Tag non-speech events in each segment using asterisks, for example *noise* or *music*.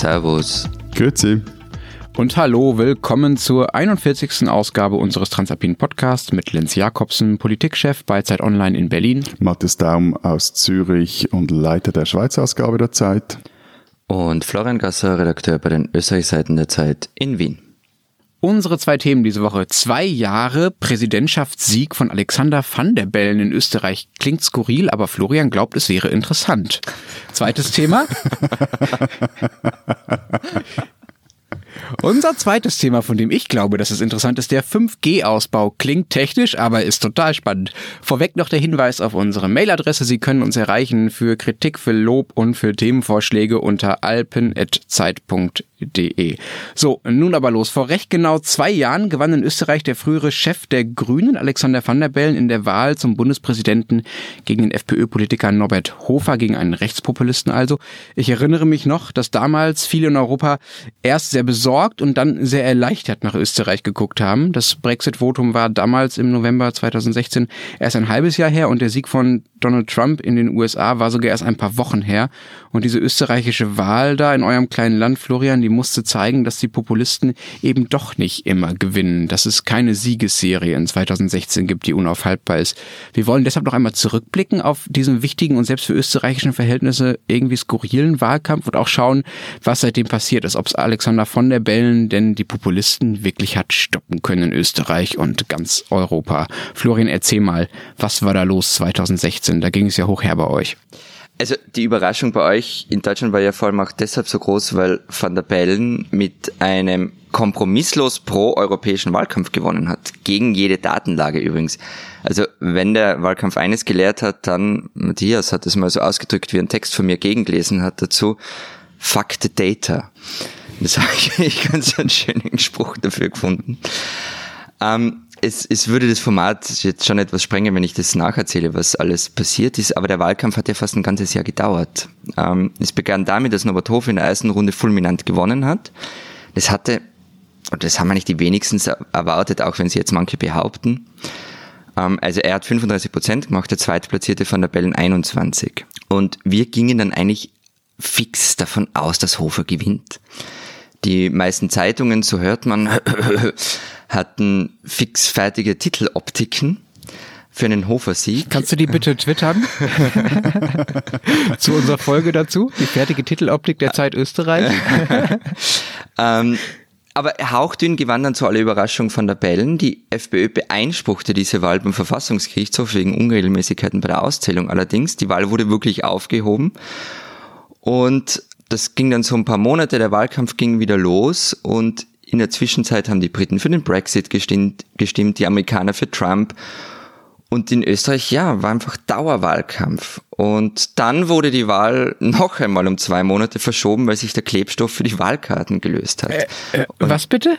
Servus. Grüezi. Und hallo, willkommen zur 41. Ausgabe unseres Transalpinen Podcasts mit Lenz Jakobsen, Politikchef bei Zeit Online in Berlin. Matthias Daum aus Zürich und Leiter der Schweizer Ausgabe der Zeit. Und Florian Gasser, Redakteur bei den Österreichseiten der Zeit in Wien. Unsere zwei Themen diese Woche. Zwei Jahre Präsidentschaftssieg von Alexander van der Bellen in Österreich. Klingt skurril, aber Florian glaubt, es wäre interessant. Zweites Thema. *laughs* Unser zweites Thema, von dem ich glaube, dass es interessant ist, der 5G-Ausbau. Klingt technisch, aber ist total spannend. Vorweg noch der Hinweis auf unsere Mailadresse. Sie können uns erreichen für Kritik, für Lob und für Themenvorschläge unter alpen.zeit.de De. So, nun aber los. Vor recht genau zwei Jahren gewann in Österreich der frühere Chef der Grünen, Alexander van der Bellen, in der Wahl zum Bundespräsidenten gegen den FPÖ-Politiker Norbert Hofer, gegen einen Rechtspopulisten also. Ich erinnere mich noch, dass damals viele in Europa erst sehr besorgt und dann sehr erleichtert nach Österreich geguckt haben. Das Brexit-Votum war damals im November 2016 erst ein halbes Jahr her und der Sieg von Donald Trump in den USA war sogar erst ein paar Wochen her. Und diese österreichische Wahl da in eurem kleinen Land, Florian, die musste zeigen, dass die Populisten eben doch nicht immer gewinnen, dass es keine Siegesserie in 2016 gibt, die unaufhaltbar ist. Wir wollen deshalb noch einmal zurückblicken auf diesen wichtigen und selbst für österreichische Verhältnisse irgendwie skurrilen Wahlkampf und auch schauen, was seitdem passiert ist, ob es Alexander von der Bellen denn die Populisten wirklich hat stoppen können in Österreich und ganz Europa. Florian, erzähl mal, was war da los 2016? Da ging es ja hoch her bei euch. Also die Überraschung bei euch in Deutschland war ja vor allem auch deshalb so groß, weil Van der Bellen mit einem kompromisslos pro-europäischen Wahlkampf gewonnen hat. Gegen jede Datenlage übrigens. Also wenn der Wahlkampf eines gelehrt hat, dann, Matthias hat es mal so ausgedrückt, wie ein Text von mir gegengelesen hat dazu, fuck the data. Das habe *laughs* ich ganz einen schönen Spruch dafür gefunden. Ähm, es, es würde das Format jetzt schon etwas sprengen, wenn ich das nacherzähle, was alles passiert ist, aber der Wahlkampf hat ja fast ein ganzes Jahr gedauert. Ähm, es begann damit, dass Norbert Hof in der ersten Runde fulminant gewonnen hat. Das hatte, und das haben eigentlich die wenigstens erwartet, auch wenn sie jetzt manche behaupten. Ähm, also er hat 35 Prozent gemacht, der zweitplatzierte von der Bellen 21. Und wir gingen dann eigentlich fix davon aus, dass Hofer gewinnt. Die meisten Zeitungen, so hört man, *coughs* hatten fixfertige Titeloptiken für einen Hofer-Sieg. Kannst du die bitte twittern? *laughs* Zu unserer Folge dazu? Die fertige Titeloptik der Zeit Österreich? *laughs* ähm, aber hauchdünn gewann dann zu aller Überraschung von der Bellen. Die FPÖ beeinspruchte diese Wahl beim Verfassungsgerichtshof wegen Unregelmäßigkeiten bei der Auszählung allerdings. Die Wahl wurde wirklich aufgehoben. Und das ging dann so ein paar Monate, der Wahlkampf ging wieder los und in der Zwischenzeit haben die Briten für den Brexit gestimmt, gestimmt die Amerikaner für Trump. Und in Österreich, ja, war einfach Dauerwahlkampf. Und dann wurde die Wahl noch einmal um zwei Monate verschoben, weil sich der Klebstoff für die Wahlkarten gelöst hat. Äh, äh, was bitte?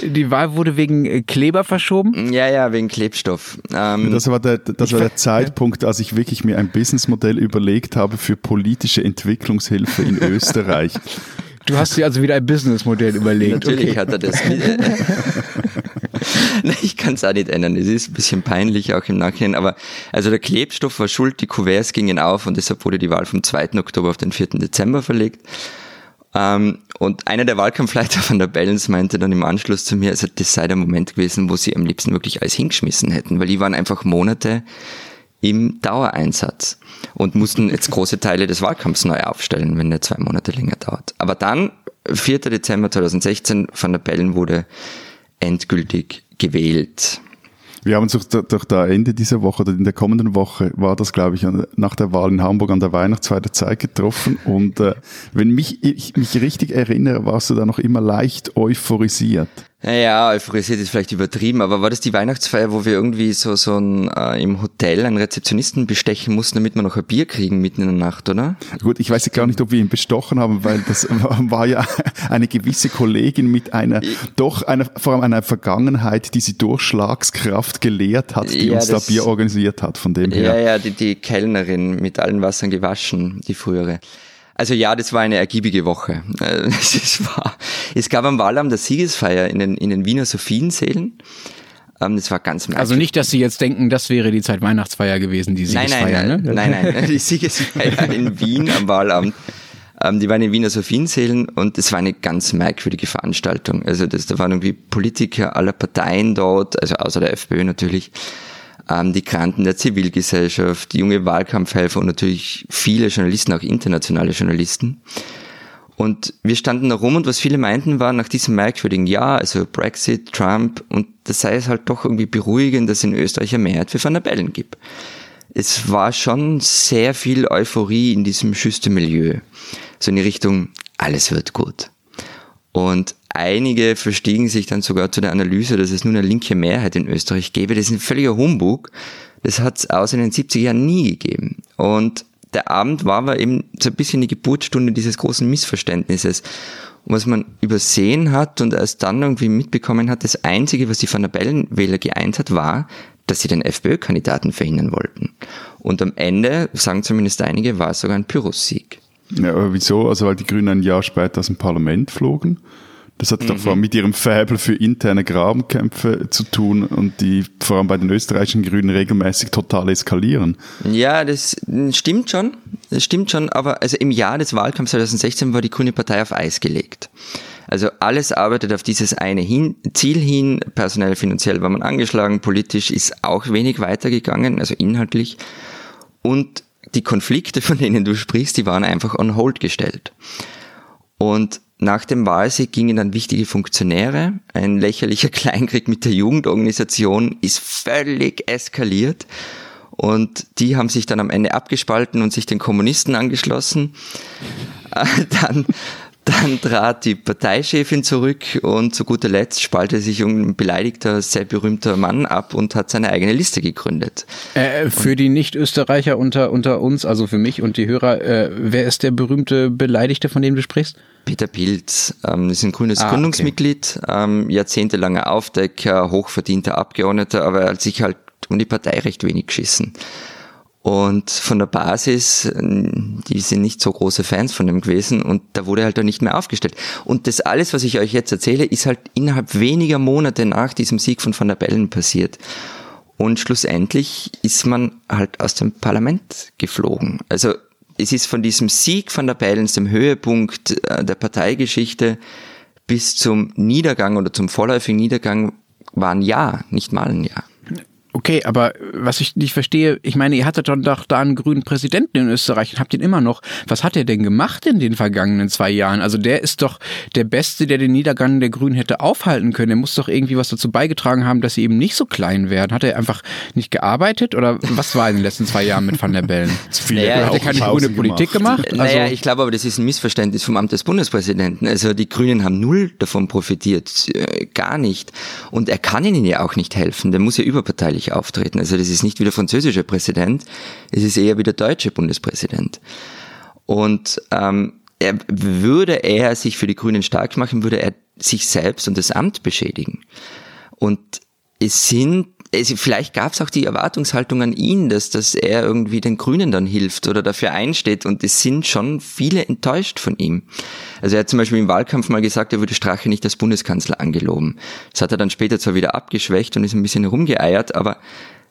Die Wahl wurde wegen äh, Kleber verschoben? Ja, ja, wegen Klebstoff. Ähm, das war, der, das war der Zeitpunkt, als ich wirklich mir ein Businessmodell überlegt habe für politische Entwicklungshilfe in *laughs* Österreich. Du hast dir also wieder ein Businessmodell überlegt. Natürlich okay. hat er das. *laughs* *laughs* ich kann es auch nicht ändern. Es ist ein bisschen peinlich auch im Nachhinein. Aber also der Klebstoff war schuld, die Kuverts gingen auf und deshalb wurde die Wahl vom 2. Oktober auf den 4. Dezember verlegt. Ähm, und einer der Wahlkampfleiter von der Balance meinte dann im Anschluss zu mir, also das sei der Moment gewesen, wo sie am liebsten wirklich alles hingeschmissen hätten, weil die waren einfach Monate im Dauereinsatz und mussten jetzt große Teile des Wahlkampfs neu aufstellen, wenn der zwei Monate länger dauert. Aber dann, 4. Dezember 2016, von der Bellen wurde endgültig gewählt. Wir haben uns doch, doch da Ende dieser Woche oder in der kommenden Woche war das, glaube ich, nach der Wahl in Hamburg an der Weihnachtsfeier der Zeit getroffen. Und äh, wenn mich, ich mich richtig erinnere, warst du da noch immer leicht euphorisiert. Naja, euphorisiert ist vielleicht übertrieben, aber war das die Weihnachtsfeier, wo wir irgendwie so, so ein, äh, im Hotel einen Rezeptionisten bestechen mussten, damit wir noch ein Bier kriegen mitten in der Nacht, oder? Gut, ich weiß gar nicht, ob wir ihn bestochen haben, weil das *laughs* war ja eine gewisse Kollegin mit einer, ich, doch einer, vor allem einer Vergangenheit, die sie Durchschlagskraft gelehrt hat, die ja, uns das, da Bier organisiert hat, von dem her. Ja, ja, die, die Kellnerin mit allen Wassern gewaschen, die frühere. Also ja, das war eine ergiebige Woche. Äh, *laughs* es, war, es gab am Wahlamt der Siegesfeier in den, in den Wiener Sophiensälen. Ähm, das war ganz merkwürdig. Also nicht, dass Sie jetzt denken, das wäre die Zeit Weihnachtsfeier gewesen, die Siegesfeier, nein, nein, ne? Nein, nein, *laughs* die Siegesfeier in Wien am Wahlamt. Ähm, die waren in Wiener Sophiensälen und es war eine ganz merkwürdige Veranstaltung. Also das, da waren irgendwie Politiker aller Parteien dort, also außer der FPÖ natürlich, ähm, die Kranten der Zivilgesellschaft, junge Wahlkampfhelfer und natürlich viele Journalisten, auch internationale Journalisten. Und wir standen da rum und was viele meinten war nach diesem merkwürdigen Jahr, also Brexit, Trump, und das sei es halt doch irgendwie beruhigend, dass es in Österreich eine Mehrheit für Van der Bellen gibt. Es war schon sehr viel Euphorie in diesem Schüstermilieu. So in die Richtung, alles wird gut. Und einige verstiegen sich dann sogar zu der Analyse, dass es nun eine linke Mehrheit in Österreich gäbe. Das ist ein völliger Humbug. Das hat es außer in den 70er Jahren nie gegeben. Und der Abend war aber eben so ein bisschen die Geburtsstunde dieses großen Missverständnisses. Und was man übersehen hat und erst dann irgendwie mitbekommen hat, das Einzige, was die Van der Bellen-Wähler geeint hat, war, dass sie den FPÖ-Kandidaten verhindern wollten. Und am Ende, sagen zumindest einige, war es sogar ein Pyrrhus-Sieg. Ja, aber wieso? Also weil die Grünen ein Jahr später aus dem Parlament flogen? Das hat mhm. doch vor allem mit ihrem Faible für interne Grabenkämpfe zu tun und die vor allem bei den österreichischen Grünen regelmäßig total eskalieren. Ja, das stimmt schon. Das stimmt schon, aber also im Jahr des Wahlkampfs 2016 war die Grüne Partei auf Eis gelegt. Also alles arbeitet auf dieses eine hin, Ziel hin. Personell, finanziell war man angeschlagen, politisch ist auch wenig weitergegangen, also inhaltlich. Und die Konflikte, *laughs* von denen du sprichst, die waren einfach on hold gestellt. Und nach dem Wahlsieg gingen dann wichtige Funktionäre. Ein lächerlicher *laughs* Kleinkrieg mit der Jugendorganisation ist völlig eskaliert. Und die haben sich dann am Ende abgespalten und sich den Kommunisten angeschlossen. *laughs* Dann dann trat die Parteichefin zurück und zu guter Letzt spaltete sich ein beleidigter, sehr berühmter Mann ab und hat seine eigene Liste gegründet. Äh, für die Nicht-Österreicher unter, unter uns, also für mich und die Hörer, äh, wer ist der berühmte Beleidigte, von dem du sprichst? Peter Pilz, ähm, ist ein grünes ah, Gründungsmitglied, okay. ähm, jahrzehntelanger Aufdecker, hochverdienter Abgeordneter, aber er hat sich halt um die Partei recht wenig geschissen. Und von der Basis, die sind nicht so große Fans von dem gewesen und da wurde halt auch nicht mehr aufgestellt. Und das alles, was ich euch jetzt erzähle, ist halt innerhalb weniger Monate nach diesem Sieg von Van der Bellen passiert. Und schlussendlich ist man halt aus dem Parlament geflogen. Also es ist von diesem Sieg von der Bellens, dem Höhepunkt äh, der Parteigeschichte, bis zum Niedergang oder zum vorläufigen Niedergang war ein Jahr, nicht mal ein Jahr. Okay, aber was ich nicht verstehe, ich meine, ihr hattet doch da einen grünen Präsidenten in Österreich und habt ihn immer noch. Was hat er denn gemacht in den vergangenen zwei Jahren? Also der ist doch der Beste, der den Niedergang der Grünen hätte aufhalten können. Er muss doch irgendwie was dazu beigetragen haben, dass sie eben nicht so klein werden. Hat er einfach nicht gearbeitet oder was war in den letzten zwei Jahren mit Van der Bellen? *laughs* naja, hat er keine grüne Politik gemacht? Also naja, ich glaube aber, das ist ein Missverständnis vom Amt des Bundespräsidenten. Also die Grünen haben null davon profitiert, äh, gar nicht. Und er kann ihnen ja auch nicht helfen. Der muss ja überparteilich österreichisch auftreten. Also das ist nicht wie der französische Präsident, es ist eher wie der deutsche Bundespräsident. Und ähm, er, würde er sich für die Grünen stark machen, würde er sich selbst und das Amt beschädigen. Und es sind es, vielleicht gab es auch die Erwartungshaltung an ihn, dass, dass er irgendwie den Grünen dann hilft oder dafür einsteht und es sind schon viele enttäuscht von ihm. Also er hat zum Beispiel im Wahlkampf mal gesagt, er würde Strache nicht als Bundeskanzler angeloben. Das hat er dann später zwar wieder abgeschwächt und ist ein bisschen rumgeeiert, aber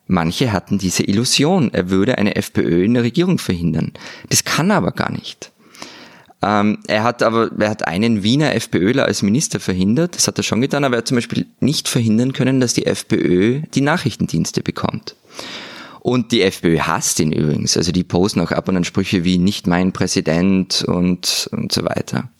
manche hatten diese Illusion, er würde eine FPÖ in der Regierung verhindern. Das kann er aber gar nicht. Ähm, er hat aber, er hat einen Wiener FPÖler als Minister verhindert, das hat er schon getan, aber er hat zum Beispiel nicht verhindern können, dass die FPÖ die Nachrichtendienste bekommt. Und die FPÖ hasst ihn übrigens. Also die posten auch ab und an Sprüche wie nicht mein Präsident und, und so weiter.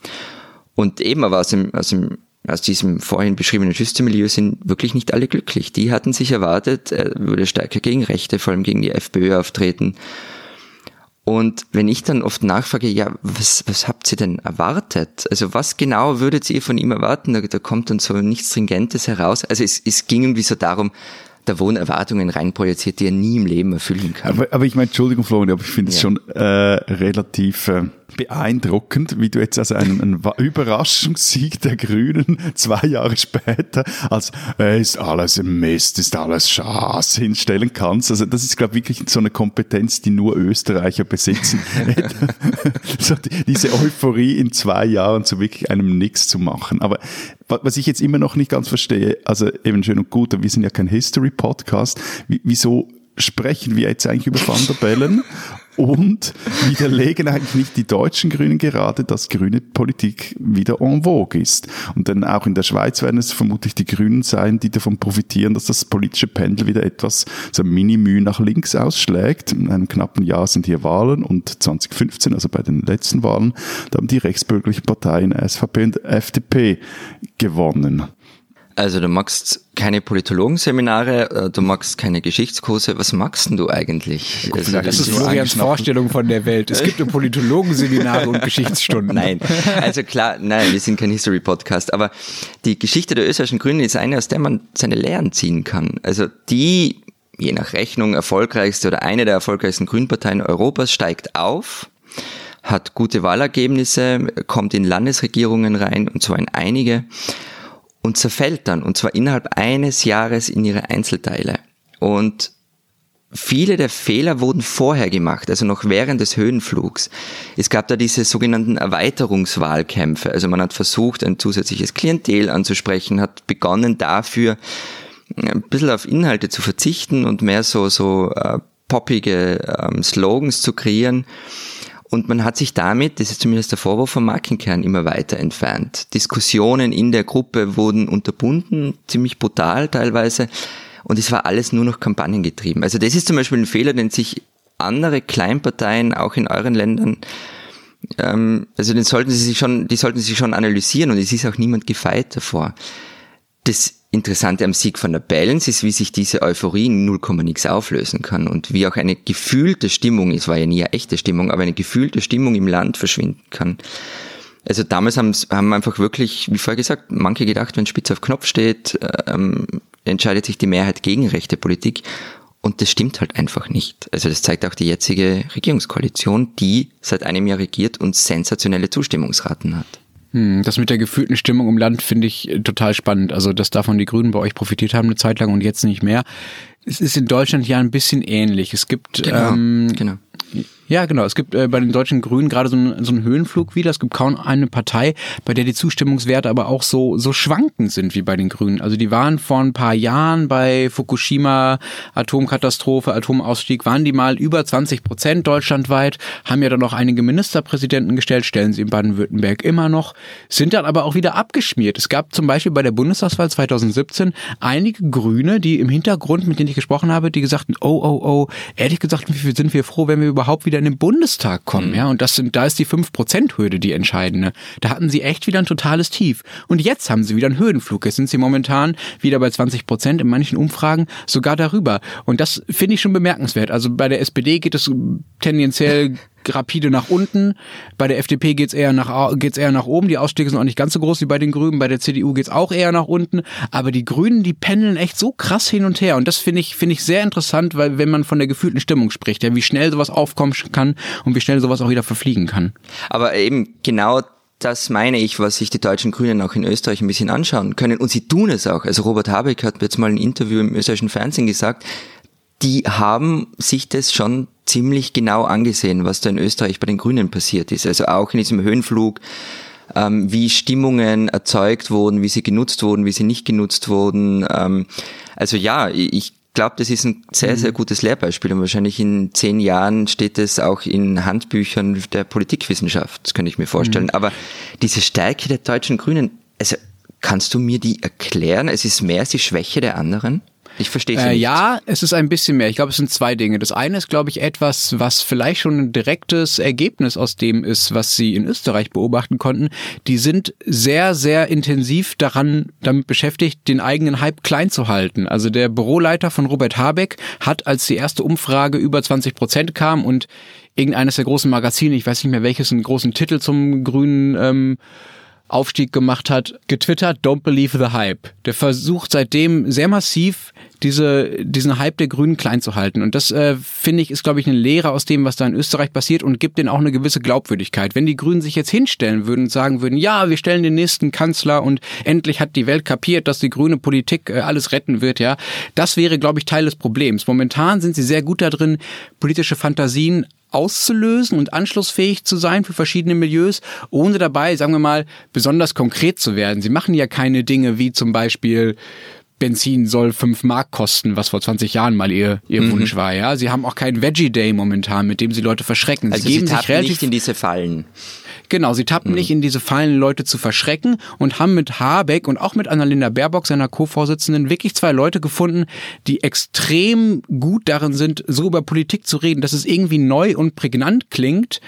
Und eben aber aus dem, aus dem aus diesem vorhin beschriebenen Schüstermilieu sind wirklich nicht alle glücklich. Die hatten sich erwartet, er würde stärker gegen Rechte, vor allem gegen die FPÖ auftreten. Und wenn ich dann oft nachfrage, ja, was, was habt ihr denn erwartet? Also was genau würdet ihr von ihm erwarten? Da, da kommt dann so nichts Stringentes heraus. Also es, es ging irgendwie so darum, da wurden Erwartungen reinprojiziert, die er nie im Leben erfüllen kann. Aber, aber ich meine, Entschuldigung, Florian, aber ich finde es ja. schon äh, relativ äh, beeindruckend, wie du jetzt also einen, einen Überraschungssieg der Grünen zwei Jahre später als äh, ist alles Mist, ist alles Schaß hinstellen kannst. Also das ist, glaube ich, wirklich so eine Kompetenz, die nur Österreicher besitzen. *laughs* so die, diese Euphorie in zwei Jahren zu wirklich einem Nix zu machen. Aber was ich jetzt immer noch nicht ganz verstehe, also eben schön und gut, wir sind ja kein History-Podcast, wieso sprechen wir jetzt eigentlich über Van der Bellen Und widerlegen eigentlich nicht die deutschen Grünen gerade, dass grüne Politik wieder en vogue ist. Und dann auch in der Schweiz werden es vermutlich die Grünen sein, die davon profitieren, dass das politische Pendel wieder etwas so mini-müh nach links ausschlägt. In einem knappen Jahr sind hier Wahlen und 2015, also bei den letzten Wahlen, da haben die rechtsbürgerlichen Parteien SVP und FDP gewonnen. Also du magst keine Politologenseminare, äh, du magst keine Geschichtskurse. Was magst denn du eigentlich? Also, das ist Florians Vorstellung von der Welt. Es gibt nur Politologenseminare und *laughs* Geschichtsstunden. Nein, also klar, nein, wir sind kein History-Podcast, aber die Geschichte der österreichischen Grünen ist eine, aus der man seine Lehren ziehen kann. Also die, je nach Rechnung, erfolgreichste oder eine der erfolgreichsten Grünparteien Europas steigt auf, hat gute Wahlergebnisse, kommt in Landesregierungen rein und zwar in einige und zerfällt dann, und zwar innerhalb eines Jahres in ihre Einzelteile. Und viele der Fehler wurden vorher gemacht, also noch während des Höhenflugs. Es gab da diese sogenannten Erweiterungswahlkämpfe. Also man hat versucht, ein zusätzliches Klientel anzusprechen, hat begonnen dafür, ein bisschen auf Inhalte zu verzichten und mehr so, so äh, poppige ähm, Slogans zu kreieren. Und man hat sich damit, das ist zumindest der Vorwurf vom Markenkern, immer weiter entfernt. Diskussionen in der Gruppe wurden unterbunden, ziemlich brutal teilweise. Und es war alles nur noch kampagnengetrieben. Also das ist zum Beispiel ein Fehler, den sich andere Kleinparteien auch in euren Ländern ähm, also den sollten sie sich schon, die sollten sie schon analysieren und es ist auch niemand gefeit davor. Das Interessante am Sieg von der Balance ist, wie sich diese Euphorie in 0, nix auflösen kann und wie auch eine gefühlte Stimmung, es war ja nie eine echte Stimmung, aber eine gefühlte Stimmung im Land verschwinden kann. Also damals haben, haben einfach wirklich, wie vorher gesagt, manche gedacht, wenn Spitz auf Knopf steht, ähm, entscheidet sich die Mehrheit gegen rechte Politik. Und das stimmt halt einfach nicht. Also das zeigt auch die jetzige Regierungskoalition, die seit einem Jahr regiert und sensationelle Zustimmungsraten hat. Hm, das mit der gefühlten Stimmung im Land finde ich äh, total spannend. Also, dass davon die Grünen bei euch profitiert haben eine Zeit lang und jetzt nicht mehr. Es ist in Deutschland ja ein bisschen ähnlich. Es gibt genau, ähm, genau. Ja, genau. Es gibt äh, bei den deutschen Grünen gerade so, ein, so einen Höhenflug wieder. Es gibt kaum eine Partei, bei der die Zustimmungswerte aber auch so, so schwankend sind wie bei den Grünen. Also die waren vor ein paar Jahren bei Fukushima, Atomkatastrophe, Atomausstieg, waren die mal über 20 Prozent deutschlandweit, haben ja dann noch einige Ministerpräsidenten gestellt, stellen sie in Baden-Württemberg immer noch, sind dann aber auch wieder abgeschmiert. Es gab zum Beispiel bei der Bundestagswahl 2017 einige Grüne, die im Hintergrund, mit denen ich gesprochen habe, die gesagt oh, oh, oh, ehrlich gesagt, wie sind wir froh, wenn wir überhaupt wieder in den Bundestag kommen, mhm. ja, und das sind, da ist die 5%-Hürde die entscheidende. Da hatten sie echt wieder ein totales Tief. Und jetzt haben sie wieder einen Höhenflug. Jetzt sind sie momentan wieder bei 20 Prozent, in manchen Umfragen sogar darüber. Und das finde ich schon bemerkenswert. Also bei der SPD geht es tendenziell rapide nach unten. Bei der FDP geht's eher nach geht's eher nach oben. Die Ausstiege sind auch nicht ganz so groß wie bei den Grünen. Bei der CDU geht's auch eher nach unten. Aber die Grünen, die pendeln echt so krass hin und her. Und das finde ich finde ich sehr interessant, weil wenn man von der gefühlten Stimmung spricht, ja, wie schnell sowas aufkommen kann und wie schnell sowas auch wieder verfliegen kann. Aber eben genau das meine ich, was sich die deutschen Grünen auch in Österreich ein bisschen anschauen können. Und sie tun es auch. Also Robert Habeck hat jetzt mal ein Interview im österreichischen Fernsehen gesagt, die haben sich das schon ziemlich genau angesehen, was da in Österreich bei den Grünen passiert ist. Also auch in diesem Höhenflug, ähm, wie Stimmungen erzeugt wurden, wie sie genutzt wurden, wie sie nicht genutzt wurden. Ähm, also ja, ich glaube, das ist ein sehr, sehr mhm. gutes Lehrbeispiel und wahrscheinlich in zehn Jahren steht es auch in Handbüchern der Politikwissenschaft, das könnte ich mir vorstellen. Mhm. Aber diese Stärke der deutschen Grünen, also kannst du mir die erklären? Es ist mehr als die Schwäche der anderen? Ich verstehe äh, Ja, es ist ein bisschen mehr. Ich glaube, es sind zwei Dinge. Das eine ist, glaube ich, etwas, was vielleicht schon ein direktes Ergebnis aus dem ist, was Sie in Österreich beobachten konnten. Die sind sehr, sehr intensiv daran, damit beschäftigt, den eigenen Hype klein zu halten. Also der Büroleiter von Robert Habeck hat, als die erste Umfrage über 20 Prozent kam und irgendeines der großen Magazine, ich weiß nicht mehr welches, einen großen Titel zum grünen ähm, Aufstieg gemacht hat, getwittert, don't believe the hype. Der versucht seitdem sehr massiv diese, diesen Hype der Grünen klein zu halten. Und das, äh, finde ich, ist, glaube ich, eine Lehre aus dem, was da in Österreich passiert und gibt denen auch eine gewisse Glaubwürdigkeit. Wenn die Grünen sich jetzt hinstellen würden und sagen würden, ja, wir stellen den nächsten Kanzler und endlich hat die Welt kapiert, dass die grüne Politik äh, alles retten wird, ja, das wäre, glaube ich, Teil des Problems. Momentan sind sie sehr gut da drin, politische Fantasien auszulösen und anschlussfähig zu sein für verschiedene Milieus, ohne dabei, sagen wir mal, besonders konkret zu werden. Sie machen ja keine Dinge wie zum Beispiel Benzin soll 5 Mark kosten, was vor 20 Jahren mal ihr, ihr mhm. Wunsch war. Ja, sie haben auch keinen Veggie Day momentan, mit dem sie Leute verschrecken. Also sie geben sie sich relativ nicht in diese Fallen. Genau, sie tappen mhm. nicht in diese Fallen, Leute zu verschrecken und haben mit Habeck und auch mit Annalena Baerbock, seiner Co-Vorsitzenden, wirklich zwei Leute gefunden, die extrem gut darin sind, so über Politik zu reden, dass es irgendwie neu und prägnant klingt,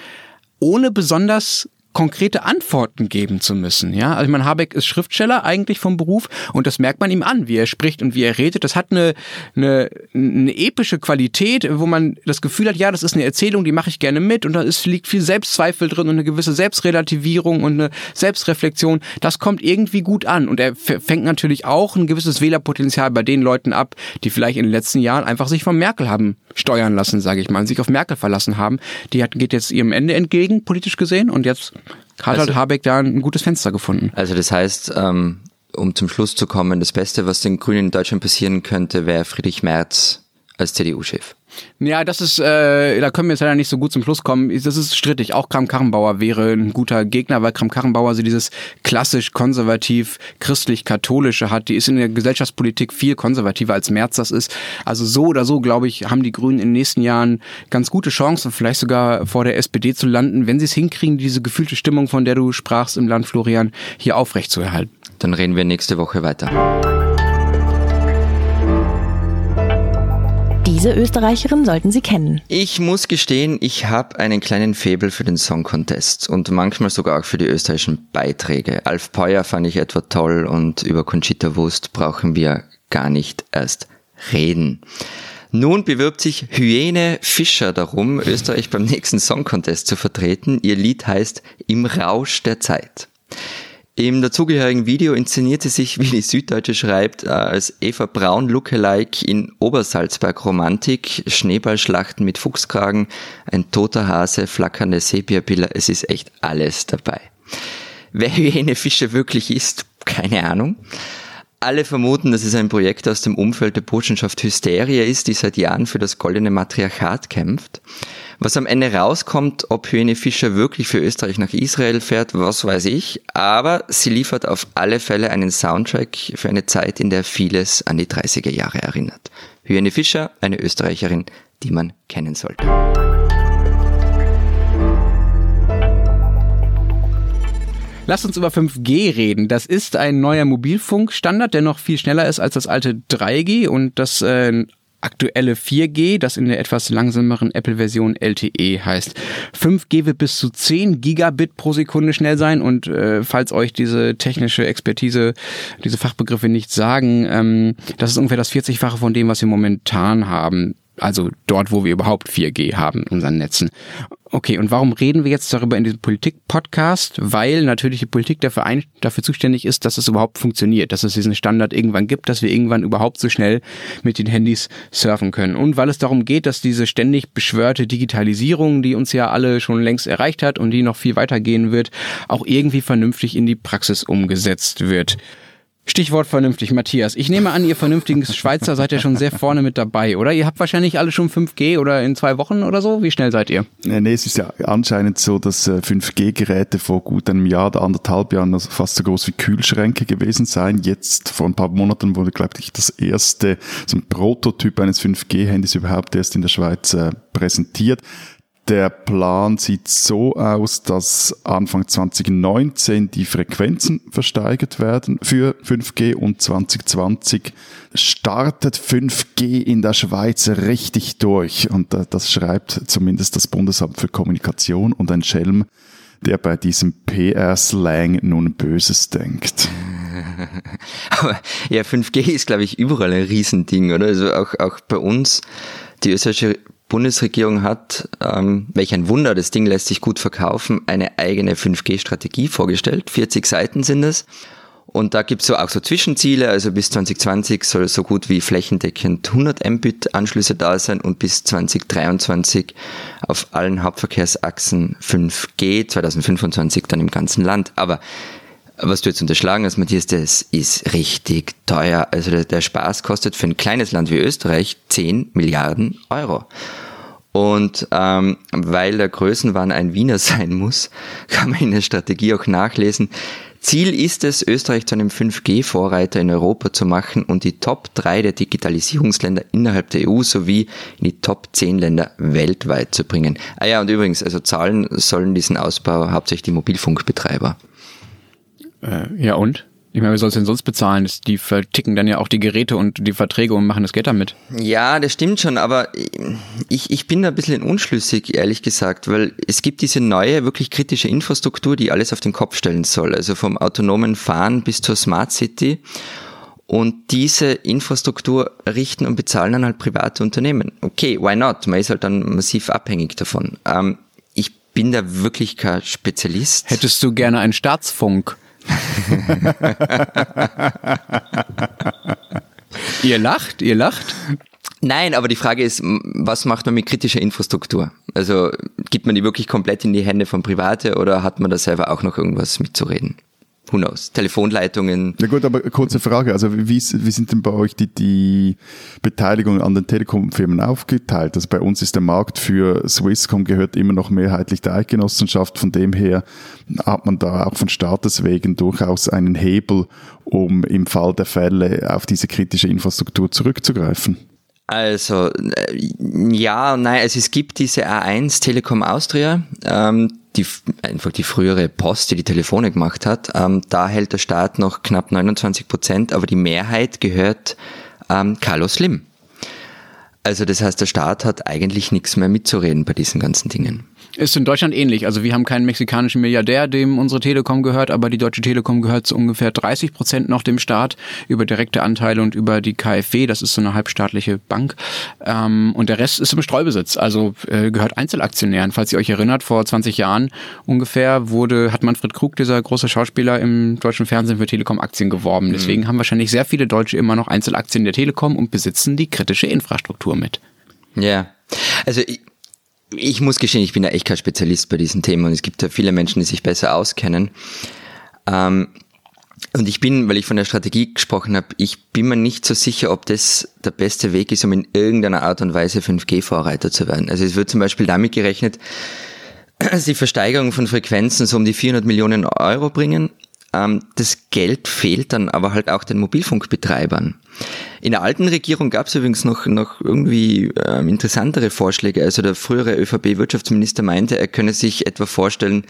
ohne besonders konkrete Antworten geben zu müssen. Ja, also meine, Habeck ist Schriftsteller eigentlich vom Beruf und das merkt man ihm an, wie er spricht und wie er redet. Das hat eine, eine, eine epische Qualität, wo man das Gefühl hat, ja, das ist eine Erzählung, die mache ich gerne mit und da ist, liegt viel Selbstzweifel drin und eine gewisse Selbstrelativierung und eine Selbstreflexion. Das kommt irgendwie gut an und er fängt natürlich auch ein gewisses Wählerpotenzial bei den Leuten ab, die vielleicht in den letzten Jahren einfach sich von Merkel haben steuern lassen, sage ich mal, sich auf Merkel verlassen haben. Die hat, geht jetzt ihrem Ende entgegen, politisch gesehen und jetzt hat halt also, halt Habeck da ein gutes Fenster gefunden. Also das heißt, ähm, um zum Schluss zu kommen, das Beste, was den Grünen in Deutschland passieren könnte, wäre Friedrich Merz als CDU-Chef. Ja, das ist, äh, da können wir jetzt leider nicht so gut zum Schluss kommen. Das ist strittig. Auch Kram-Karrenbauer wäre ein guter Gegner, weil Kram-Karrenbauer so dieses klassisch konservativ christlich-katholische hat. Die ist in der Gesellschaftspolitik viel konservativer als Merz das ist. Also so oder so, glaube ich, haben die Grünen in den nächsten Jahren ganz gute Chancen, vielleicht sogar vor der SPD zu landen, wenn sie es hinkriegen, diese gefühlte Stimmung, von der du sprachst im Land Florian, hier aufrechtzuerhalten. Dann reden wir nächste Woche weiter. Diese Österreicherin sollten Sie kennen. Ich muss gestehen, ich habe einen kleinen Faible für den Song Contest und manchmal sogar auch für die österreichischen Beiträge. Alf Peuer fand ich etwa toll und über Conchita Wurst brauchen wir gar nicht erst reden. Nun bewirbt sich Hyäne Fischer darum, Österreich beim nächsten Song Contest zu vertreten. Ihr Lied heißt Im Rausch der Zeit. Im dazugehörigen Video inszeniert sie sich, *laughs* wie die Süddeutsche schreibt, äh, als Eva Braun Lookalike in Obersalzberg Romantik, Schneeballschlachten mit Fuchskragen, ein toter Hase, flackernde Sepia-Bilder, es ist echt alles dabei. Wer *laughs* Hyäne Fischer wirklich ist, keine Ahnung. Alle vermuten, dass es ein Projekt aus dem Umfeld der Botschaft Hysteria ist, die seit Jahren für das goldene Matriarchat kämpft. Was am Ende rauskommt, ob Hyäne Fischer wirklich für Österreich nach Israel fährt, was weiß ich. Aber sie liefert auf alle Fälle einen Soundtrack für eine Zeit, in der vieles an die 30er Jahre erinnert. Hyäne Fischer, eine Österreicherin, die man kennen sollte. Lass uns über 5G reden. Das ist ein neuer Mobilfunkstandard, der noch viel schneller ist als das alte 3G und das äh, aktuelle 4G, das in der etwas langsameren Apple-Version LTE heißt. 5G wird bis zu 10 Gigabit pro Sekunde schnell sein und äh, falls euch diese technische Expertise, diese Fachbegriffe nicht sagen, ähm, das ist ungefähr das 40-fache von dem, was wir momentan haben. Also dort, wo wir überhaupt 4G haben in unseren Netzen. Okay, und warum reden wir jetzt darüber in diesem Politik-Podcast? Weil natürlich die Politik dafür, ein, dafür zuständig ist, dass es überhaupt funktioniert, dass es diesen Standard irgendwann gibt, dass wir irgendwann überhaupt so schnell mit den Handys surfen können. Und weil es darum geht, dass diese ständig beschwörte Digitalisierung, die uns ja alle schon längst erreicht hat und die noch viel weitergehen wird, auch irgendwie vernünftig in die Praxis umgesetzt wird. Stichwort vernünftig, Matthias. Ich nehme an, ihr vernünftigen Schweizer seid ja schon sehr vorne mit dabei, oder? Ihr habt wahrscheinlich alle schon 5G oder in zwei Wochen oder so? Wie schnell seid ihr? Nee, nee es ist ja anscheinend so, dass 5G-Geräte äh, vor gut einem Jahr oder anderthalb Jahren also fast so groß wie Kühlschränke gewesen seien. Jetzt, vor ein paar Monaten, wurde, glaube ich, das erste, so ein Prototyp eines 5G-Handys überhaupt erst in der Schweiz äh, präsentiert. Der Plan sieht so aus, dass Anfang 2019 die Frequenzen versteigert werden für 5G und 2020 startet 5G in der Schweiz richtig durch. Und äh, das schreibt zumindest das Bundesamt für Kommunikation und ein Schelm, der bei diesem PR-Slang nun Böses denkt. *laughs* Aber ja, 5G ist, glaube ich, überall ein Riesending, oder? Also auch, auch bei uns, die österreichische Bundesregierung hat, ähm, welch ein Wunder, das Ding lässt sich gut verkaufen, eine eigene 5G-Strategie vorgestellt. 40 Seiten sind es. Und da gibt's so auch so Zwischenziele, also bis 2020 soll so gut wie flächendeckend 100 Mbit-Anschlüsse da sein und bis 2023 auf allen Hauptverkehrsachsen 5G, 2025 dann im ganzen Land. Aber was du jetzt unterschlagen hast, Matthias, das ist richtig teuer. Also der, der Spaß kostet für ein kleines Land wie Österreich 10 Milliarden Euro. Und ähm, weil der Größenwahn ein Wiener *laughs* sein muss, kann man in der Strategie auch nachlesen, Ziel ist es, Österreich zu einem 5G-Vorreiter in Europa zu machen und die Top 3 der Digitalisierungsländer innerhalb der EU sowie in die Top 10 Länder weltweit zu bringen. Ah ja, und übrigens, also zahlen sollen diesen Ausbau hauptsächlich die Mobilfunkbetreiber. Äh, ja und? Ich meine, wer soll es denn sonst bezahlen? Die verticken dann ja auch die Geräte und die Verträge und machen das Geld damit. Ja, das stimmt schon, aber ich, ich bin da ein bisschen unschlüssig, ehrlich gesagt, weil es gibt diese neue, wirklich kritische Infrastruktur, die alles auf den Kopf stellen soll. Also vom autonomen Fahren bis zur Smart City. Und diese Infrastruktur richten und bezahlen dann halt private Unternehmen. Okay, why not? Man ist halt dann massiv abhängig davon. Ähm, ich bin da wirklich kein Spezialist. Hättest du gerne einen Staatsfunk? *laughs* ihr lacht, ihr lacht. Nein, aber die Frage ist, was macht man mit kritischer Infrastruktur? Also gibt man die wirklich komplett in die Hände von Private oder hat man da selber auch noch irgendwas mitzureden? Who knows, Telefonleitungen. Ja gut, aber kurze Frage, also wie, wie sind denn bei euch die, die Beteiligungen an den Telekom-Firmen aufgeteilt? Also bei uns ist der Markt für Swisscom gehört immer noch mehrheitlich der Eidgenossenschaft, von dem her hat man da auch von Staates wegen durchaus einen Hebel, um im Fall der Fälle auf diese kritische Infrastruktur zurückzugreifen. Also äh, ja, nein, also es gibt diese A1 Telekom Austria, ähm, die, einfach die frühere Post, die die Telefone gemacht hat, ähm, da hält der Staat noch knapp 29 Prozent, aber die Mehrheit gehört ähm, Carlos Slim. Also das heißt, der Staat hat eigentlich nichts mehr mitzureden bei diesen ganzen Dingen. Ist in Deutschland ähnlich. Also wir haben keinen mexikanischen Milliardär, dem unsere Telekom gehört, aber die Deutsche Telekom gehört zu ungefähr 30 Prozent noch dem Staat über direkte Anteile und über die KfW, das ist so eine halbstaatliche Bank. Ähm, und der Rest ist im Streubesitz, also äh, gehört Einzelaktionären. Falls ihr euch erinnert, vor 20 Jahren ungefähr wurde, hat Manfred Krug, dieser große Schauspieler im deutschen Fernsehen für Telekom-Aktien geworben. Mhm. Deswegen mhm. haben wahrscheinlich sehr viele Deutsche immer noch Einzelaktien der Telekom und besitzen die kritische Infrastruktur mit. Ja, also ich muss gestehen, ich bin da echt kein Spezialist bei diesem Thema und es gibt ja viele Menschen, die sich besser auskennen. Ähm, und ich bin, weil ich von der Strategie gesprochen habe, ich bin mir nicht so sicher, ob das der beste Weg ist, um in irgendeiner Art und Weise 5G-Vorreiter zu werden. Also es wird zum Beispiel damit gerechnet, dass die Versteigerung von Frequenzen so um die 400 Millionen Euro bringen das Geld fehlt dann aber halt auch den Mobilfunkbetreibern. In der alten Regierung gab es übrigens noch, noch irgendwie ähm, interessantere Vorschläge. Also der frühere ÖVP-Wirtschaftsminister meinte, er könne sich etwa vorstellen,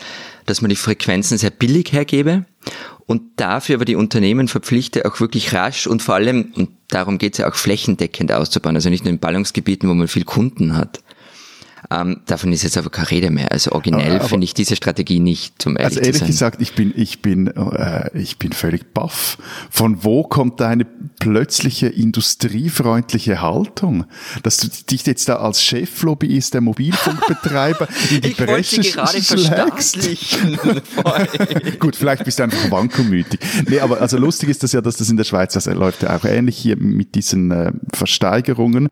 dass man die Frequenzen sehr billig hergebe und dafür aber die Unternehmen verpflichte, auch wirklich rasch und vor allem, und darum geht es ja auch flächendeckend auszubauen, also nicht nur in Ballungsgebieten, wo man viel Kunden hat. Ähm, davon ist jetzt aber keine Rede mehr. Also originell finde ich diese Strategie nicht, zum ehrlich Also ehrlich gesagt, ich bin, ich bin, äh, ich bin völlig baff. Von wo kommt deine plötzliche industriefreundliche Haltung? Dass du dich jetzt da als Cheflobbyist der Mobilfunkbetreiber *laughs* in die ich Bresche gerade? *laughs* Gut, vielleicht bist du einfach wankelmütig. Nee, aber also lustig ist das ja, dass das in der Schweiz, das läuft ja auch ähnlich hier mit diesen äh, Versteigerungen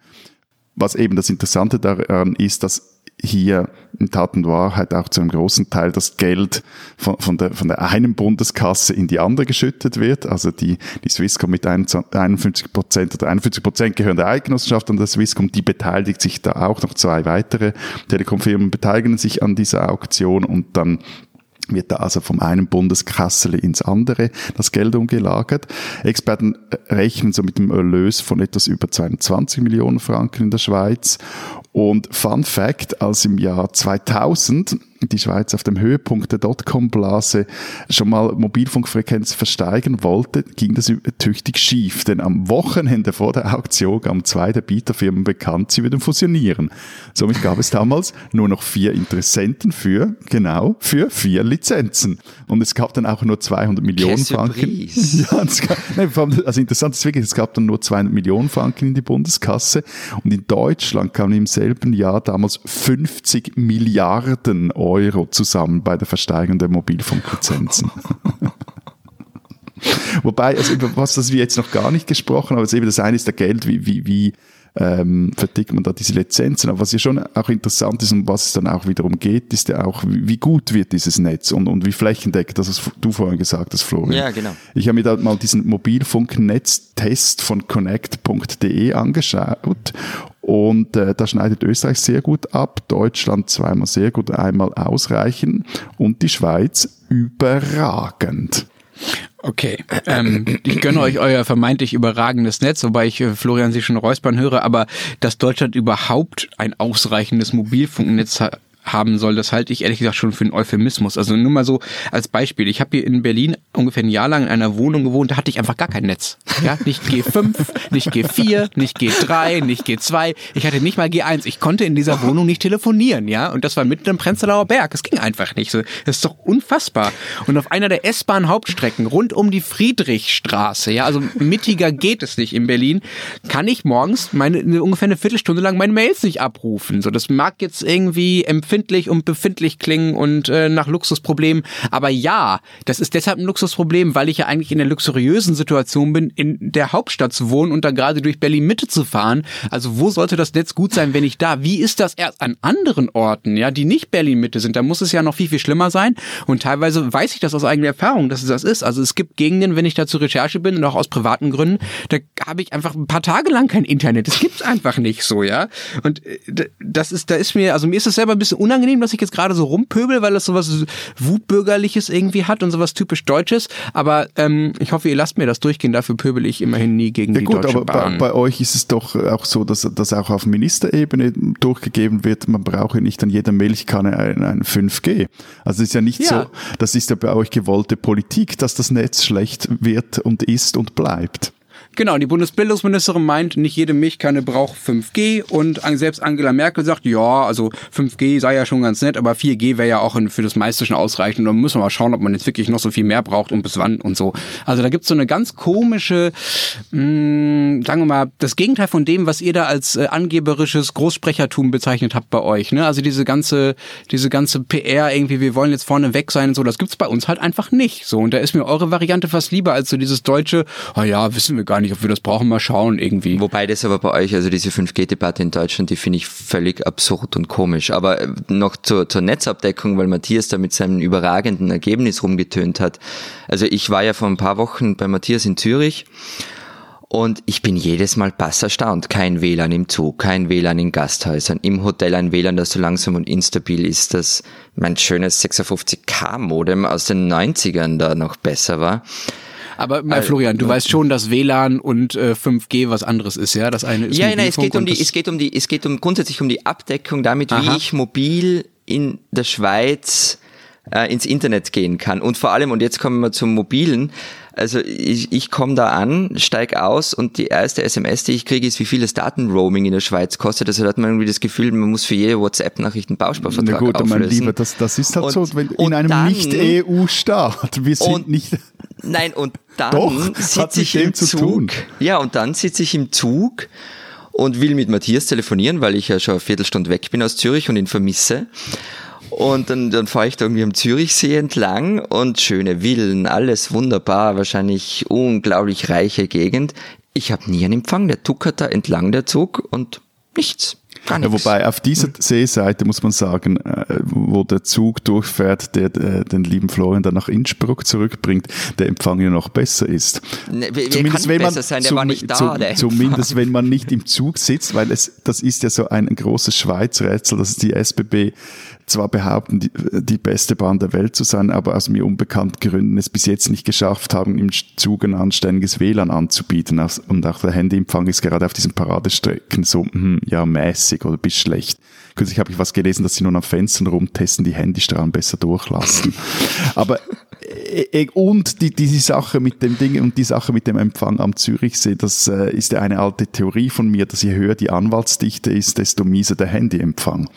was eben das Interessante daran ist, dass hier in Tat und Wahrheit auch zu einem großen Teil das Geld von, von, der, von der einen Bundeskasse in die andere geschüttet wird. Also die, die Swisscom mit 51 Prozent oder 51 Prozent gehören der Eigenossenschaft an der Swisscom, die beteiligt sich da auch, noch zwei weitere Telekomfirmen beteiligen sich an dieser Auktion und dann wird da also vom einen Bundeskassel ins andere das Geld umgelagert. Experten rechnen so mit dem Erlös von etwas über 22 Millionen Franken in der Schweiz. Und Fun Fact, als im Jahr 2000 die Schweiz auf dem Höhepunkt der Dotcom-Blase schon mal Mobilfunkfrequenz versteigen wollte, ging das tüchtig schief. Denn am Wochenende vor der Auktion gaben zwei der Bieterfirmen bekannt, sie würden fusionieren. Somit gab es damals nur noch vier Interessenten für, genau, für vier Lizenzen. Und es gab dann auch nur 200 Millionen Franken. *laughs* Ja, gab, also interessant ist wirklich, es gab dann nur 200 Millionen Franken in die Bundeskasse. Und in Deutschland kamen im selben Jahr damals 50 Milliarden Euro zusammen bei der Versteigerung der Mobilfunklizenzen. *laughs* Wobei, also über was das wir jetzt noch gar nicht gesprochen haben, also eben das eine ist der Geld, wie, wie, wie ähm, vertickt man da diese Lizenzen. Aber was ja schon auch interessant ist und was es dann auch wiederum geht, ist ja auch, wie, wie gut wird dieses Netz und, und wie flächendeckend, das hast du vorhin gesagt hast, Florian. Ja, genau. Ich habe mir da mal diesen Mobilfunknetztest von connect.de angeschaut und äh, da schneidet Österreich sehr gut ab, Deutschland zweimal sehr gut, einmal ausreichend und die Schweiz überragend. Okay, ähm, ich gönne euch euer vermeintlich überragendes Netz, wobei ich äh, Florian Sie schon räuspern höre, aber dass Deutschland überhaupt ein ausreichendes Mobilfunknetz hat, haben soll, das halte ich ehrlich gesagt schon für einen Euphemismus. Also nur mal so als Beispiel. Ich habe hier in Berlin ungefähr ein Jahr lang in einer Wohnung gewohnt, da hatte ich einfach gar kein Netz. Ja, nicht G5, *laughs* nicht G4, nicht G3, nicht G2. Ich hatte nicht mal G1. Ich konnte in dieser Wohnung nicht telefonieren, ja. Und das war mitten im Prenzlauer Berg. Es ging einfach nicht. Das ist doch unfassbar. Und auf einer der S-Bahn-Hauptstrecken rund um die Friedrichstraße, ja, also mittiger geht es nicht in Berlin, kann ich morgens meine ungefähr eine Viertelstunde lang meine Mails nicht abrufen. So, das mag jetzt irgendwie empfehlen empfindlich und befindlich klingen und äh, nach Luxusproblemen. Aber ja, das ist deshalb ein Luxusproblem, weil ich ja eigentlich in der luxuriösen Situation bin, in der Hauptstadt zu wohnen und da gerade durch Berlin Mitte zu fahren. Also wo sollte das Netz gut sein, wenn ich da? Wie ist das erst an anderen Orten, ja, die nicht Berlin Mitte sind? Da muss es ja noch viel, viel schlimmer sein. Und teilweise weiß ich das aus eigener Erfahrung, dass es das ist. Also es gibt Gegenden, wenn ich da zur Recherche bin und auch aus privaten Gründen, da habe ich einfach ein paar Tage lang kein Internet. Das gibt's einfach nicht so, ja. Und äh, das ist, da ist mir, also mir ist es selber ein bisschen unangenehm, dass ich jetzt gerade so rumpöbel, weil das sowas Wutbürgerliches irgendwie hat und sowas typisch Deutsches. Aber ähm, ich hoffe, ihr lasst mir das durchgehen. Dafür pöbel ich immerhin nie gegen ja, die gut, Deutsche aber Bahn. Bei, bei euch ist es doch auch so, dass das auch auf Ministerebene durchgegeben wird. Man braucht ja nicht an jeder Milchkanne ein, ein 5G. Also es ist ja nicht ja. so, das ist ja bei euch gewollte Politik, dass das Netz schlecht wird und ist und bleibt. Genau, die Bundesbildungsministerin meint, nicht jede Milchkanne braucht 5G und selbst Angela Merkel sagt, ja, also 5G sei ja schon ganz nett, aber 4G wäre ja auch für das meiste schon ausreichend und dann müssen wir mal schauen, ob man jetzt wirklich noch so viel mehr braucht und bis wann und so. Also da gibt's so eine ganz komische, mh, hm, sagen wir mal, das Gegenteil von dem, was ihr da als äh, angeberisches Großsprechertum bezeichnet habt bei euch. Ne? Also diese ganze, diese ganze PR irgendwie, wir wollen jetzt vorne weg sein und so, das gibt's bei uns halt einfach nicht. So und da ist mir eure Variante fast lieber als so dieses deutsche, oh ja, wissen wir gar nicht nicht, ob wir das brauchen, mal schauen irgendwie. Wobei das aber bei euch, also diese 5G-Debatte in Deutschland, die finde ich völlig absurd und komisch. Aber äh, noch zur, zur Netzabdeckung, weil Matthias da mit seinem überragenden Ergebnis rumgetönt hat. Also ich war ja vor ein paar Wochen bei Matthias in Zürich und ich bin jedes Mal pass erstaunt. Kein WLAN im Zug, kein WLAN in Gasthäusern, im Hotel ein WLAN, das so langsam und instabil ist, dass mein schönes 56K-Modem aus den 90ern da noch besser war. Aber äh, Florian, du weißt schon, dass WLAN und äh, 5G was anderes ist, ja? Das eine ist Ja, nein, es geht um die, es geht um die, es geht um grundsätzlich um die Abdeckung damit, Aha. wie ich mobil in der Schweiz äh, ins Internet gehen kann. Und vor allem, und jetzt kommen wir zum Mobilen, also ich, ich komme da an, steig aus und die erste SMS, die ich kriege, ist, wie viel das Datenroaming in der Schweiz kostet. Also da hat man irgendwie das Gefühl, man muss für jede WhatsApp-Nachricht einen Bausparvertrag Na gut, auflösen. mein Lieber, das, das ist halt und, so, wenn in einem Nicht-EU-Staat, wir sind und, nicht... Nein, und *laughs* dann sitze ich im Zug. Ja, und dann sitze ich im Zug und will mit Matthias telefonieren, weil ich ja schon eine Viertelstunde weg bin aus Zürich und ihn vermisse. Und dann, dann fahre ich da irgendwie am Zürichsee entlang und schöne Villen, alles wunderbar, wahrscheinlich unglaublich reiche Gegend. Ich habe nie einen Empfang, der tuckert da entlang der Zug und nichts. Ja, wobei auf dieser Seeseite muss man sagen, äh, wo der Zug durchfährt, der, der den lieben Florian dann nach Innsbruck zurückbringt, der Empfang ja noch besser ist. Ne, zumindest wenn man, sein, zum, da, zum, zumindest wenn man nicht im Zug sitzt, weil es das ist ja so ein, ein großes Schweizrätsel, dass die SBB zwar behaupten, die, die beste Bahn der Welt zu sein, aber aus mir unbekannten Gründen es bis jetzt nicht geschafft haben, im Zug ein anständiges WLAN anzubieten. Und auch der Handyempfang ist gerade auf diesen Paradestrecken so, hm, ja, mäßig oder bis schlecht. Kürzlich habe ich was gelesen, dass sie nun am Fenstern rumtesten, die Handystrahlen besser durchlassen. aber äh, äh, und die, diese Sache mit dem Ding und die Sache mit dem Empfang am Zürichsee, das äh, ist ja eine alte Theorie von mir, dass je höher die Anwaltsdichte ist, desto mieser der Handyempfang.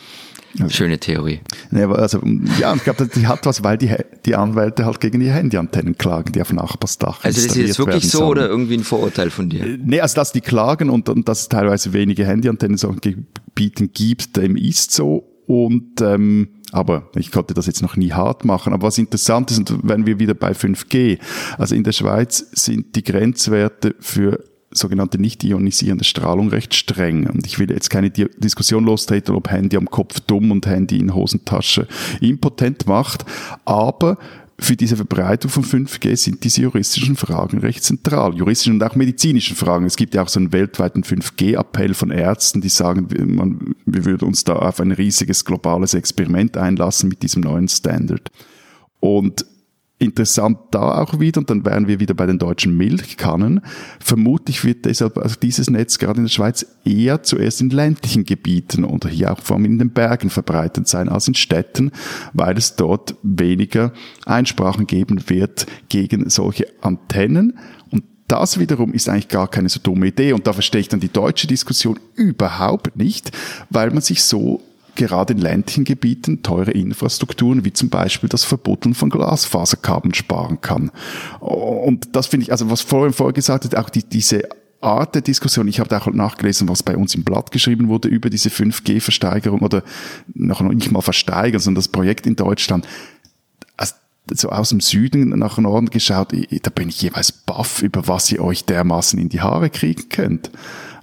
Schöne Theorie. Ja, also, ja, ich glaube, die hat was, weil die, die Anwälte halt gegen die Handyantennen klagen, die auf Nachbarsdach Also das ist jetzt wirklich so oder irgendwie ein Vorurteil von dir? Äh, nee, also dass die klagen und, und dass es teilweise wenige Handyantennen in solchen Gebieten gibt, dem ist so. Und ähm, aber ich konnte das jetzt noch nie hart machen. Aber was interessant ist, und wenn wir wieder bei 5G, also in der Schweiz sind die Grenzwerte für sogenannte nicht ionisierende Strahlung recht streng. Und ich will jetzt keine Diskussion lostreten, ob Handy am Kopf dumm und Handy in Hosentasche impotent macht, aber für diese Verbreitung von 5G sind diese juristischen Fragen recht zentral. Juristischen und auch medizinischen Fragen. Es gibt ja auch so einen weltweiten 5G-Appell von Ärzten, die sagen, man, wir würden uns da auf ein riesiges globales Experiment einlassen mit diesem neuen Standard. Und interessant da auch wieder, und dann wären wir wieder bei den deutschen Milchkannen. Vermutlich wird deshalb also dieses Netz gerade in der Schweiz eher zuerst in ländlichen Gebieten oder hier auch vor allem in den Bergen verbreitet sein als in Städten, weil es dort weniger Einsprachen geben wird gegen solche Antennen. Und das wiederum ist eigentlich gar keine so dumme Idee. Und da verstehe ich dann die deutsche Diskussion überhaupt nicht, weil man sich so gerade in ländlichen Gebieten teure Infrastrukturen wie zum Beispiel das Verbuddeln von Glasfaserkabeln sparen kann. Und das finde ich, also was vorhin vorher gesagt hat, auch die, diese Art der Diskussion, ich habe da auch nachgelesen, was bei uns im Blatt geschrieben wurde über diese 5G-Versteigerung oder noch nicht mal versteigern, sondern das Projekt in Deutschland. So aus dem Süden nach Norden geschaut, da bin ich jeweils baff, über was ihr euch dermaßen in die Haare kriegen könnt.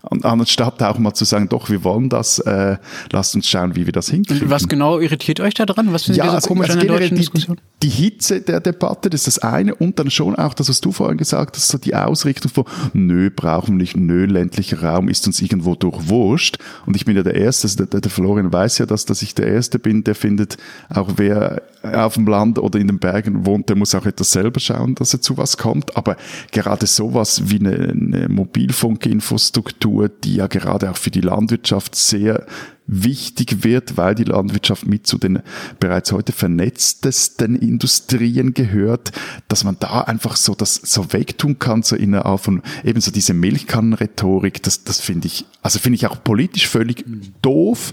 Und anstatt auch mal zu sagen, doch, wir wollen das, äh, lasst uns schauen, wie wir das hinkriegen. Und was genau irritiert euch da dran? Was findet ja, ihr so also, komisch also an der deutschen die, Diskussion? Die Hitze der Debatte, das ist das eine. Und dann schon auch das, was du vorhin gesagt hast, so die Ausrichtung von, nö, brauchen wir nicht, nö, ländlicher Raum ist uns irgendwo durchwurscht. Und ich bin ja der Erste, also der, der Florian weiß ja, dass, dass ich der Erste bin, der findet, auch wer auf dem Land oder in den Bergen wohnt, der muss auch etwas selber schauen, dass er zu was kommt. Aber gerade sowas wie eine, eine Mobilfunkinfrastruktur, die ja gerade auch für die Landwirtschaft sehr wichtig wird, weil die Landwirtschaft mit zu den bereits heute vernetztesten Industrien gehört, dass man da einfach so das so wegtun kann, so in einer Art von eben so diese Milchkannenrhetorik, das, das finde ich, also finde ich auch politisch völlig doof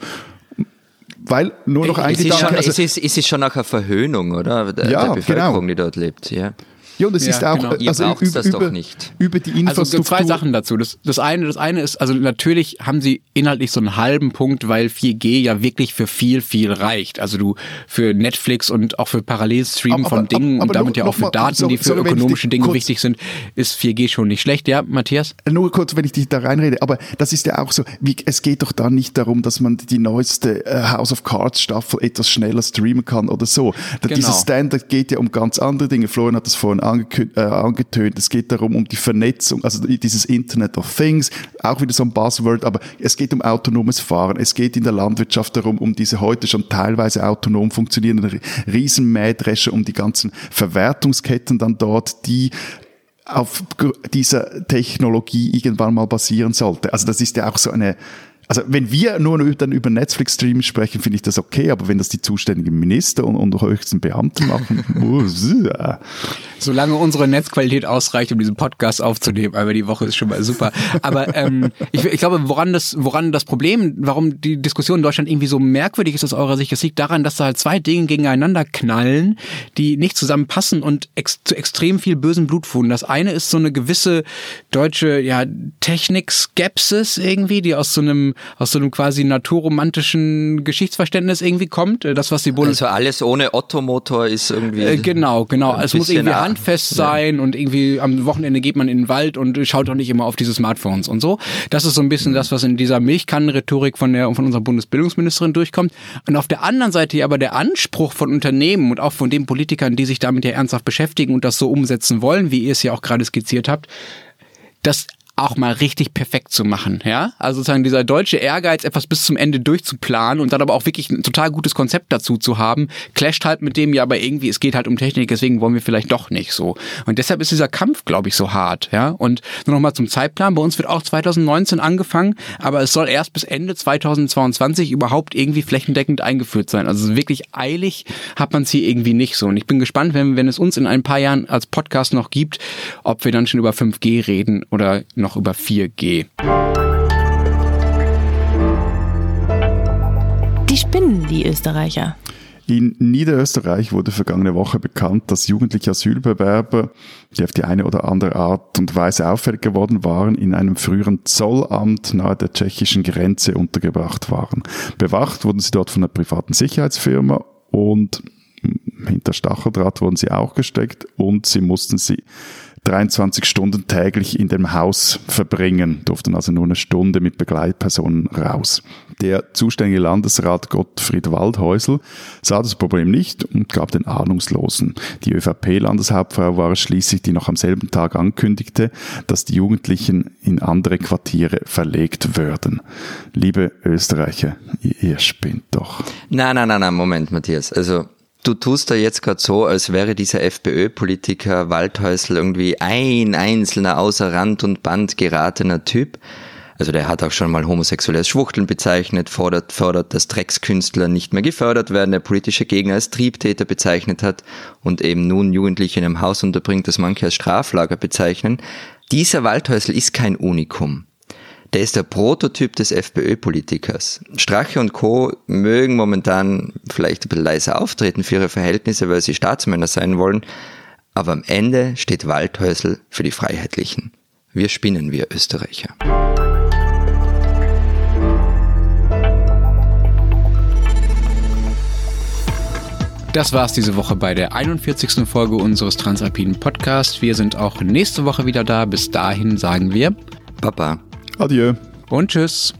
weil nur noch ein es Gedanke. Ist schon, also, es, ist, es ist schon auch eine Verhöhnung, oder? Der, Ja, der Bevölkerung, genau. die dort lebt. Ja. Ja, und es Ja, ist auch, genau. Ihr also braucht über, das über, doch nicht. über die Also Infrastruktur. zwei Sachen dazu. Das, das eine, das eine ist, also natürlich haben sie inhaltlich so einen halben Punkt, weil 4G ja wirklich für viel, viel reicht. Also du für Netflix und auch für Parallelstream Aber- von Dingen aber- und aber damit nur- ja auch für noch mal, Daten, sorry, die für sorry, ökonomische Dinge kurz- wichtig sind, ist 4G schon nicht schlecht. Ja, Matthias? Nur kurz, wenn ich dich da reinrede, aber das ist ja auch so, wie, es geht doch da nicht darum, dass man die neueste äh, House of Cards Staffel etwas schneller streamen kann oder so. Genau. Dieser Standard geht ja um ganz andere Dinge. Florian hat das vorhin äh, angetönt. Es geht darum, um die Vernetzung, also dieses Internet of Things, auch wieder so ein Buzzword, aber es geht um autonomes Fahren. Es geht in der Landwirtschaft darum, um diese heute schon teilweise autonom funktionierenden Riesenmähdrescher, um die ganzen Verwertungsketten dann dort, die auf dieser Technologie irgendwann mal basieren sollte. Also das ist ja auch so eine, also wenn wir nur dann über Netflix-Streaming sprechen, finde ich das okay, aber wenn das die zuständigen Minister und, und höchsten Beamten machen, *laughs* ja. Solange unsere Netzqualität ausreicht, um diesen Podcast aufzunehmen, aber die Woche ist schon mal super. Aber ähm, *laughs* ich, ich glaube, woran das, woran das Problem, warum die Diskussion in Deutschland irgendwie so merkwürdig ist aus eurer Sicht, das liegt daran, dass da halt zwei Dinge gegeneinander knallen, die nicht zusammenpassen und ex zu extrem viel bösen Blut führen. Das eine ist so eine gewisse deutsche ja, Technik-Skepsis irgendwie, die aus so einem aus so einem quasi naturromantischen Geschichtsverständnis irgendwie kommt. Äh, Das, was die Bundes Also alles ohne Ottomotor ist irgendwie. äh, genau, genau. Es muss irgendwie handfest sein und irgendwie am Wochenende geht man in den Wald und schaut auch nicht immer auf diese Smartphones und so. Das ist so ein bisschen das, was in dieser Milchkannenrhetorik von der von unserer Bundesbildungsministerin durchkommt. Und auf der anderen Seite aber der Anspruch von Unternehmen und auch von den Politikern, die sich damit ja ernsthaft beschäftigen und das so umsetzen wollen, wie ihr es ja auch gerade skizziert habt, das auch mal richtig perfekt zu machen, ja? Also sozusagen dieser deutsche Ehrgeiz, etwas bis zum Ende durchzuplanen und dann aber auch wirklich ein total gutes Konzept dazu zu haben, clasht halt mit dem, ja, aber irgendwie, es geht halt um Technik, deswegen wollen wir vielleicht doch nicht so. Und deshalb ist dieser Kampf, glaube ich, so hart, ja? Und nur noch mal zum Zeitplan, bei uns wird auch 2019 angefangen, aber es soll erst bis Ende 2022 überhaupt irgendwie flächendeckend eingeführt sein. Also wirklich eilig hat man es hier irgendwie nicht so. Und ich bin gespannt, wenn, wenn es uns in ein paar Jahren als Podcast noch gibt, ob wir dann schon über 5G reden oder noch über 4G. Die spinnen, die Österreicher. In Niederösterreich wurde vergangene Woche bekannt, dass jugendliche Asylbewerber, die auf die eine oder andere Art und Weise auffällig geworden waren, in einem früheren Zollamt nahe der tschechischen Grenze untergebracht waren. Bewacht wurden sie dort von einer privaten Sicherheitsfirma und hinter Stacheldraht wurden sie auch gesteckt und sie mussten sie 23 Stunden täglich in dem Haus verbringen, durften also nur eine Stunde mit Begleitpersonen raus. Der zuständige Landesrat Gottfried Waldhäusl sah das Problem nicht und gab den Ahnungslosen. Die ÖVP-Landeshauptfrau war es schließlich, die noch am selben Tag ankündigte, dass die Jugendlichen in andere Quartiere verlegt würden. Liebe Österreicher, ihr, ihr spinnt doch. Nein, nein, nein, nein, Moment, Matthias. Also Du tust da jetzt gerade so, als wäre dieser FPÖ-Politiker Waldhäusl irgendwie ein einzelner außer Rand und Band geratener Typ. Also der hat auch schon mal homosexuelle als Schwuchteln bezeichnet, fordert, fordert, dass Dreckskünstler nicht mehr gefördert werden, der politische Gegner als Triebtäter bezeichnet hat und eben nun Jugendliche in einem Haus unterbringt, das manche als Straflager bezeichnen. Dieser Waldhäusl ist kein Unikum. Der ist der Prototyp des FPÖ-Politikers. Strache und Co. mögen momentan vielleicht ein bisschen leiser auftreten für ihre Verhältnisse, weil sie Staatsmänner sein wollen, aber am Ende steht Waldhäusl für die Freiheitlichen. Wir spinnen, wir Österreicher. Das war's diese Woche bei der 41. Folge unseres Transalpinen Podcasts. Wir sind auch nächste Woche wieder da. Bis dahin sagen wir Papa. Adieu. Und tschüss.